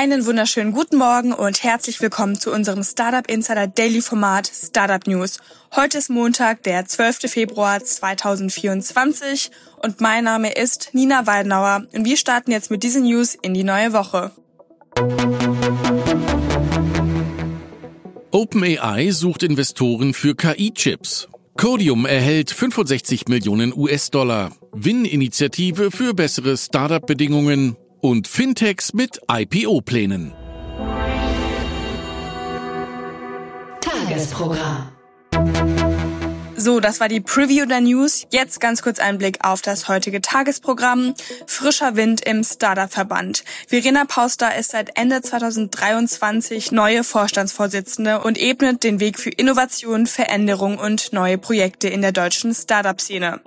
Einen wunderschönen guten Morgen und herzlich willkommen zu unserem Startup Insider Daily Format Startup News. Heute ist Montag, der 12. Februar 2024 und mein Name ist Nina Weidenauer und wir starten jetzt mit diesen News in die neue Woche. OpenAI sucht Investoren für KI-Chips. Codium erhält 65 Millionen US-Dollar. Win-Initiative für bessere Startup-Bedingungen und Fintechs mit IPO-Plänen. Tagesprogramm. So, das war die Preview der News. Jetzt ganz kurz ein Blick auf das heutige Tagesprogramm. Frischer Wind im Startup-Verband. Verena Pauster ist seit Ende 2023 neue Vorstandsvorsitzende und ebnet den Weg für Innovation, Veränderung und neue Projekte in der deutschen Startup-Szene.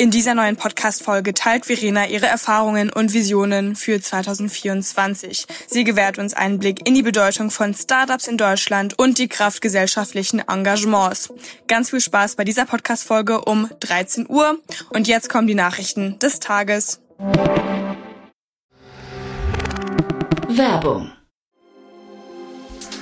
In dieser neuen Podcast-Folge teilt Verena ihre Erfahrungen und Visionen für 2024. Sie gewährt uns einen Blick in die Bedeutung von Startups in Deutschland und die Kraft gesellschaftlichen Engagements. Ganz viel Spaß bei dieser Podcast-Folge um 13 Uhr. Und jetzt kommen die Nachrichten des Tages. Werbung.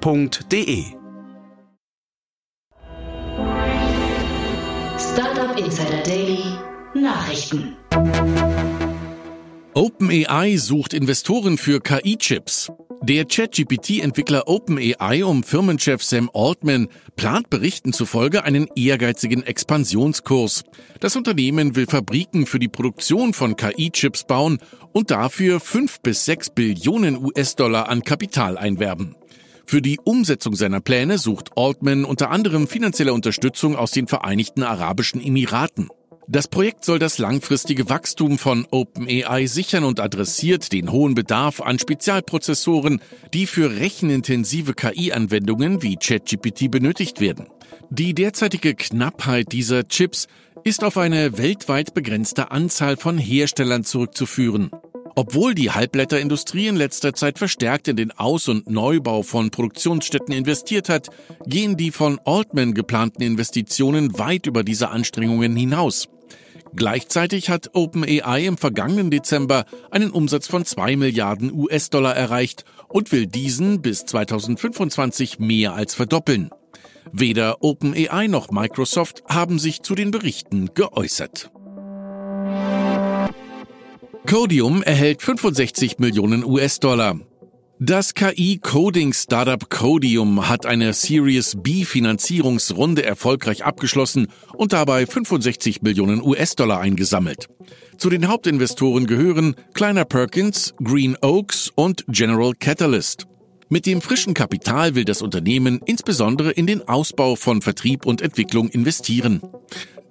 www.startup-insider.de. Startup Insider Daily Nachrichten. OpenAI sucht Investoren für KI-Chips. Der ChatGPT-Entwickler OpenAI um Firmenchef Sam Altman plant Berichten zufolge einen ehrgeizigen Expansionskurs. Das Unternehmen will Fabriken für die Produktion von KI-Chips bauen und dafür 5 bis 6 Billionen US-Dollar an Kapital einwerben. Für die Umsetzung seiner Pläne sucht Altman unter anderem finanzielle Unterstützung aus den Vereinigten Arabischen Emiraten. Das Projekt soll das langfristige Wachstum von OpenAI sichern und adressiert den hohen Bedarf an Spezialprozessoren, die für rechenintensive KI-Anwendungen wie ChatGPT benötigt werden. Die derzeitige Knappheit dieser Chips ist auf eine weltweit begrenzte Anzahl von Herstellern zurückzuführen. Obwohl die Halbblätterindustrie in letzter Zeit verstärkt in den Aus- und Neubau von Produktionsstätten investiert hat, gehen die von Altman geplanten Investitionen weit über diese Anstrengungen hinaus. Gleichzeitig hat OpenAI im vergangenen Dezember einen Umsatz von 2 Milliarden US-Dollar erreicht und will diesen bis 2025 mehr als verdoppeln. Weder OpenAI noch Microsoft haben sich zu den Berichten geäußert. Codium erhält 65 Millionen US-Dollar. Das KI-Coding-Startup Codium hat eine Series B Finanzierungsrunde erfolgreich abgeschlossen und dabei 65 Millionen US-Dollar eingesammelt. Zu den Hauptinvestoren gehören Kleiner Perkins, Green Oaks und General Catalyst. Mit dem frischen Kapital will das Unternehmen insbesondere in den Ausbau von Vertrieb und Entwicklung investieren.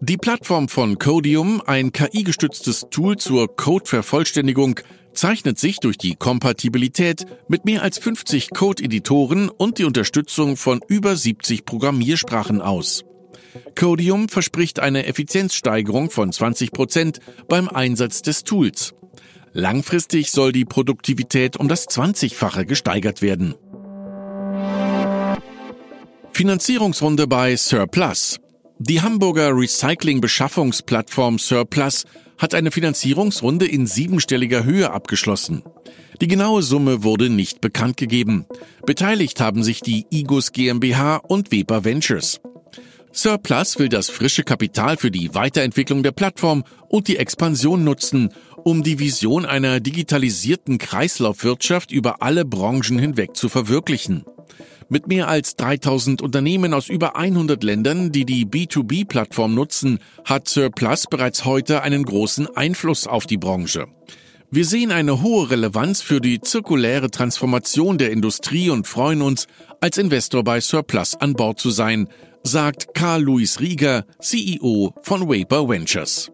Die Plattform von Codium, ein KI-gestütztes Tool zur Code-Vervollständigung, zeichnet sich durch die Kompatibilität mit mehr als 50 Code-Editoren und die Unterstützung von über 70 Programmiersprachen aus. Codium verspricht eine Effizienzsteigerung von 20 Prozent beim Einsatz des Tools. Langfristig soll die Produktivität um das 20-fache gesteigert werden. Finanzierungsrunde bei Surplus. Die Hamburger Recycling-Beschaffungsplattform Surplus hat eine Finanzierungsrunde in siebenstelliger Höhe abgeschlossen. Die genaue Summe wurde nicht bekannt gegeben. Beteiligt haben sich die Igus GmbH und Weber Ventures. Surplus will das frische Kapital für die Weiterentwicklung der Plattform und die Expansion nutzen, um die Vision einer digitalisierten Kreislaufwirtschaft über alle Branchen hinweg zu verwirklichen. Mit mehr als 3000 Unternehmen aus über 100 Ländern, die die B2B-Plattform nutzen, hat Surplus bereits heute einen großen Einfluss auf die Branche. Wir sehen eine hohe Relevanz für die zirkuläre Transformation der Industrie und freuen uns, als Investor bei Surplus an Bord zu sein, sagt Karl Louis Rieger, CEO von Vapor Ventures.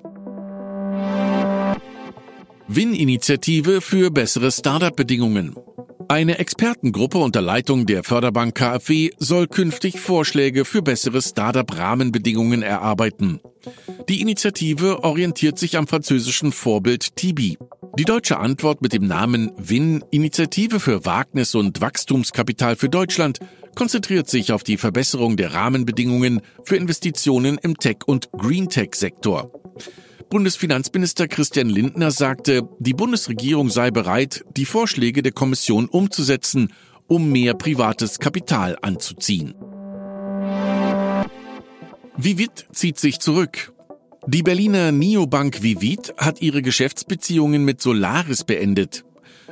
Win-Initiative für bessere Startup-Bedingungen. Eine Expertengruppe unter Leitung der Förderbank KfW soll künftig Vorschläge für bessere Startup-Rahmenbedingungen erarbeiten. Die Initiative orientiert sich am französischen Vorbild TIBI. Die deutsche Antwort mit dem Namen WIN Initiative für Wagnis und Wachstumskapital für Deutschland konzentriert sich auf die Verbesserung der Rahmenbedingungen für Investitionen im Tech- und Green-Tech-Sektor. Bundesfinanzminister Christian Lindner sagte, die Bundesregierung sei bereit, die Vorschläge der Kommission umzusetzen, um mehr privates Kapital anzuziehen. Vivit zieht sich zurück. Die Berliner Neobank Vivit hat ihre Geschäftsbeziehungen mit Solaris beendet.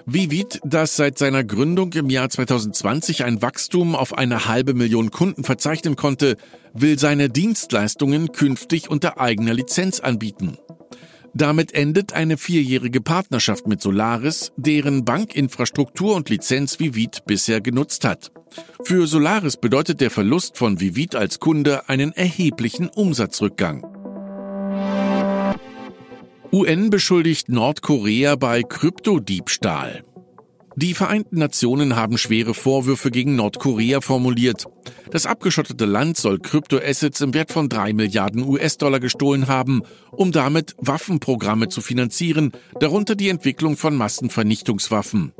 Vivit, das seit seiner Gründung im Jahr 2020 ein Wachstum auf eine halbe Million Kunden verzeichnen konnte, will seine Dienstleistungen künftig unter eigener Lizenz anbieten. Damit endet eine vierjährige Partnerschaft mit Solaris, deren Bankinfrastruktur und Lizenz Vivit bisher genutzt hat. Für Solaris bedeutet der Verlust von Vivit als Kunde einen erheblichen Umsatzrückgang. UN beschuldigt Nordkorea bei Kryptodiebstahl. Die Vereinten Nationen haben schwere Vorwürfe gegen Nordkorea formuliert. Das abgeschottete Land soll Kryptoassets im Wert von drei Milliarden US-Dollar gestohlen haben, um damit Waffenprogramme zu finanzieren, darunter die Entwicklung von Massenvernichtungswaffen.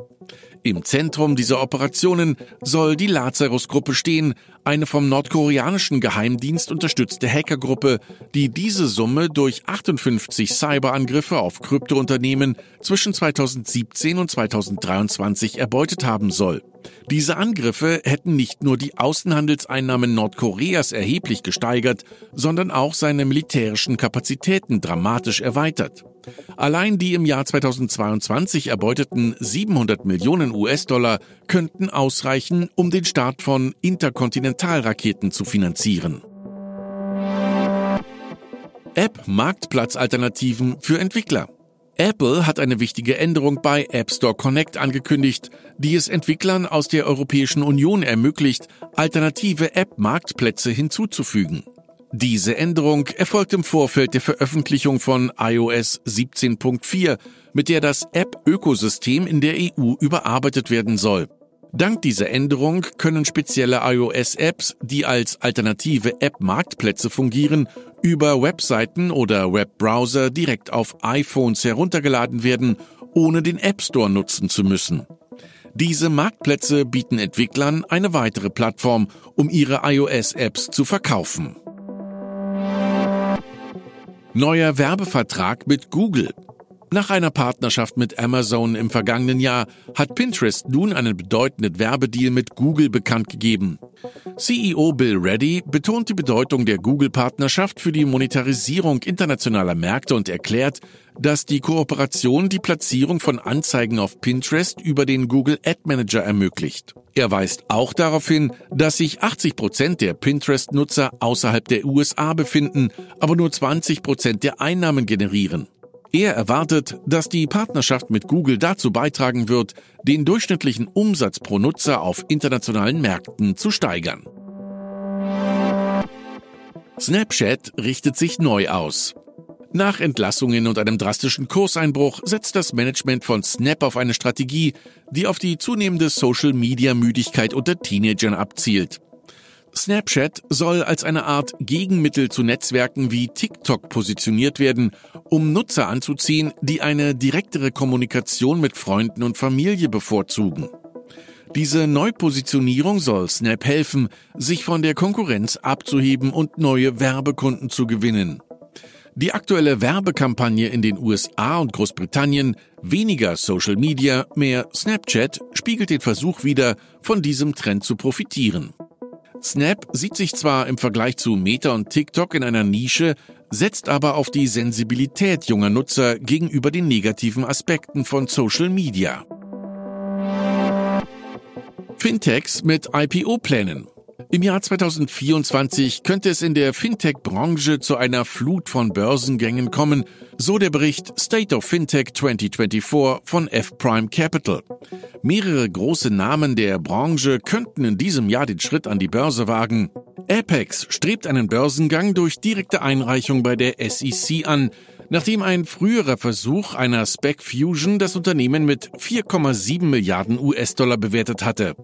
Im Zentrum dieser Operationen soll die Lazarus-Gruppe stehen, eine vom nordkoreanischen Geheimdienst unterstützte Hackergruppe, die diese Summe durch 58 Cyberangriffe auf Kryptounternehmen zwischen 2017 und 2023 erbeutet haben soll. Diese Angriffe hätten nicht nur die Außenhandelseinnahmen Nordkoreas erheblich gesteigert, sondern auch seine militärischen Kapazitäten dramatisch erweitert. Allein die im Jahr 2022 erbeuteten 700 Millionen US-Dollar könnten ausreichen, um den Start von Interkontinentalraketen zu finanzieren. App-Marktplatzalternativen für Entwickler. Apple hat eine wichtige Änderung bei App Store Connect angekündigt, die es Entwicklern aus der Europäischen Union ermöglicht, alternative App-Marktplätze hinzuzufügen. Diese Änderung erfolgt im Vorfeld der Veröffentlichung von iOS 17.4, mit der das App-Ökosystem in der EU überarbeitet werden soll. Dank dieser Änderung können spezielle iOS-Apps, die als alternative App-Marktplätze fungieren, über Webseiten oder Webbrowser direkt auf iPhones heruntergeladen werden, ohne den App Store nutzen zu müssen. Diese Marktplätze bieten Entwicklern eine weitere Plattform, um ihre iOS-Apps zu verkaufen. Neuer Werbevertrag mit Google. Nach einer Partnerschaft mit Amazon im vergangenen Jahr hat Pinterest nun einen bedeutenden Werbedeal mit Google bekannt gegeben. CEO Bill Reddy betont die Bedeutung der Google-Partnerschaft für die Monetarisierung internationaler Märkte und erklärt, dass die Kooperation die Platzierung von Anzeigen auf Pinterest über den Google Ad Manager ermöglicht. Er weist auch darauf hin, dass sich 80 Prozent der Pinterest-Nutzer außerhalb der USA befinden, aber nur 20 Prozent der Einnahmen generieren. Er erwartet, dass die Partnerschaft mit Google dazu beitragen wird, den durchschnittlichen Umsatz pro Nutzer auf internationalen Märkten zu steigern. Snapchat richtet sich neu aus. Nach Entlassungen und einem drastischen Kurseinbruch setzt das Management von Snap auf eine Strategie, die auf die zunehmende Social-Media-Müdigkeit unter Teenagern abzielt. Snapchat soll als eine Art Gegenmittel zu Netzwerken wie TikTok positioniert werden, um Nutzer anzuziehen, die eine direktere Kommunikation mit Freunden und Familie bevorzugen. Diese Neupositionierung soll Snap helfen, sich von der Konkurrenz abzuheben und neue Werbekunden zu gewinnen. Die aktuelle Werbekampagne in den USA und Großbritannien weniger Social Media, mehr Snapchat spiegelt den Versuch wider, von diesem Trend zu profitieren. Snap sieht sich zwar im Vergleich zu Meta und TikTok in einer Nische, setzt aber auf die Sensibilität junger Nutzer gegenüber den negativen Aspekten von Social Media. Fintechs mit IPO-Plänen. Im Jahr 2024 könnte es in der Fintech-Branche zu einer Flut von Börsengängen kommen, so der Bericht State of Fintech 2024 von F-Prime Capital. Mehrere große Namen der Branche könnten in diesem Jahr den Schritt an die Börse wagen. Apex strebt einen Börsengang durch direkte Einreichung bei der SEC an, nachdem ein früherer Versuch einer Spec Fusion das Unternehmen mit 4,7 Milliarden US-Dollar bewertet hatte.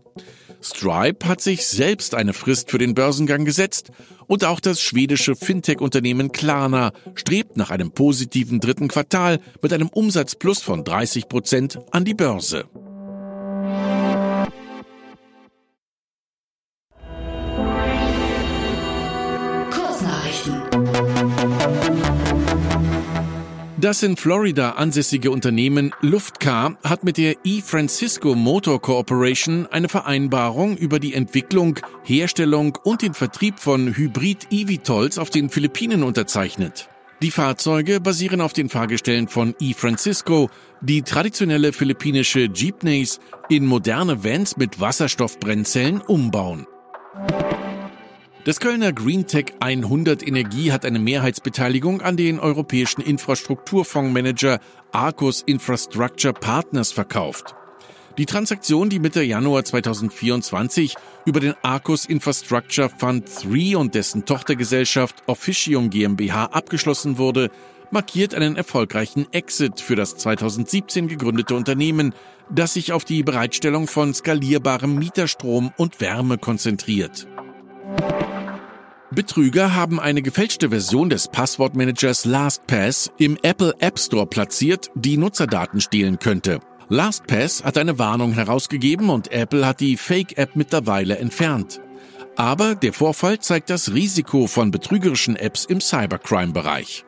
Stripe hat sich selbst eine Frist für den Börsengang gesetzt und auch das schwedische Fintech-Unternehmen Klarna strebt nach einem positiven dritten Quartal mit einem Umsatzplus von 30 Prozent an die Börse. Das in Florida ansässige Unternehmen Luftcar hat mit der E-Francisco Motor Corporation eine Vereinbarung über die Entwicklung, Herstellung und den Vertrieb von Hybrid-eVTOLs auf den Philippinen unterzeichnet. Die Fahrzeuge basieren auf den Fahrgestellen von E-Francisco, die traditionelle philippinische Jeepneys in moderne Vans mit Wasserstoffbrennzellen umbauen. Das Kölner GreenTech 100 Energie hat eine Mehrheitsbeteiligung an den europäischen Infrastrukturfondsmanager Arcus Infrastructure Partners verkauft. Die Transaktion, die Mitte Januar 2024 über den Arcus Infrastructure Fund 3 und dessen Tochtergesellschaft Officium GmbH abgeschlossen wurde, markiert einen erfolgreichen Exit für das 2017 gegründete Unternehmen, das sich auf die Bereitstellung von skalierbarem Mieterstrom und Wärme konzentriert. Betrüger haben eine gefälschte Version des Passwortmanagers LastPass im Apple App Store platziert, die Nutzerdaten stehlen könnte. LastPass hat eine Warnung herausgegeben und Apple hat die Fake-App mittlerweile entfernt. Aber der Vorfall zeigt das Risiko von betrügerischen Apps im Cybercrime-Bereich.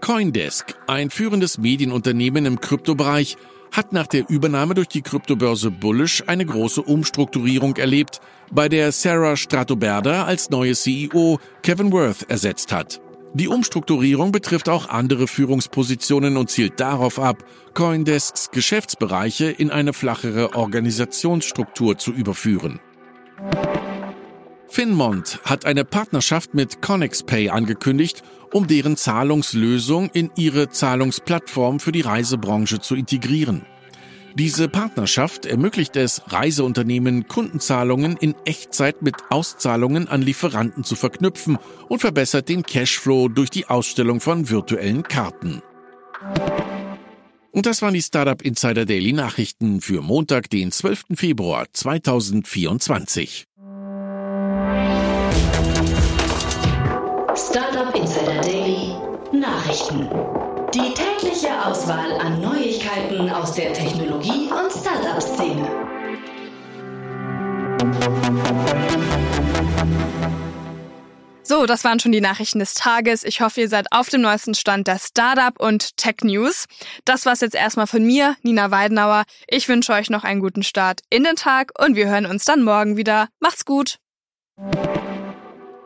Coindesk, ein führendes Medienunternehmen im Kryptobereich, hat nach der Übernahme durch die Kryptobörse Bullish eine große Umstrukturierung erlebt, bei der Sarah Stratoberda als neue CEO Kevin Worth ersetzt hat. Die Umstrukturierung betrifft auch andere Führungspositionen und zielt darauf ab, Coindesks Geschäftsbereiche in eine flachere Organisationsstruktur zu überführen. Finmont hat eine Partnerschaft mit ConnexPay angekündigt, um deren Zahlungslösung in ihre Zahlungsplattform für die Reisebranche zu integrieren. Diese Partnerschaft ermöglicht es Reiseunternehmen, Kundenzahlungen in Echtzeit mit Auszahlungen an Lieferanten zu verknüpfen und verbessert den Cashflow durch die Ausstellung von virtuellen Karten. Und das waren die Startup Insider Daily Nachrichten für Montag, den 12. Februar 2024. Startup Insider Daily Nachrichten. Die tägliche Auswahl an Neuigkeiten aus der Technologie- und Startup-Szene. So, das waren schon die Nachrichten des Tages. Ich hoffe, ihr seid auf dem neuesten Stand der Startup und Tech News. Das war's jetzt erstmal von mir, Nina Weidenauer. Ich wünsche euch noch einen guten Start in den Tag und wir hören uns dann morgen wieder. Macht's gut!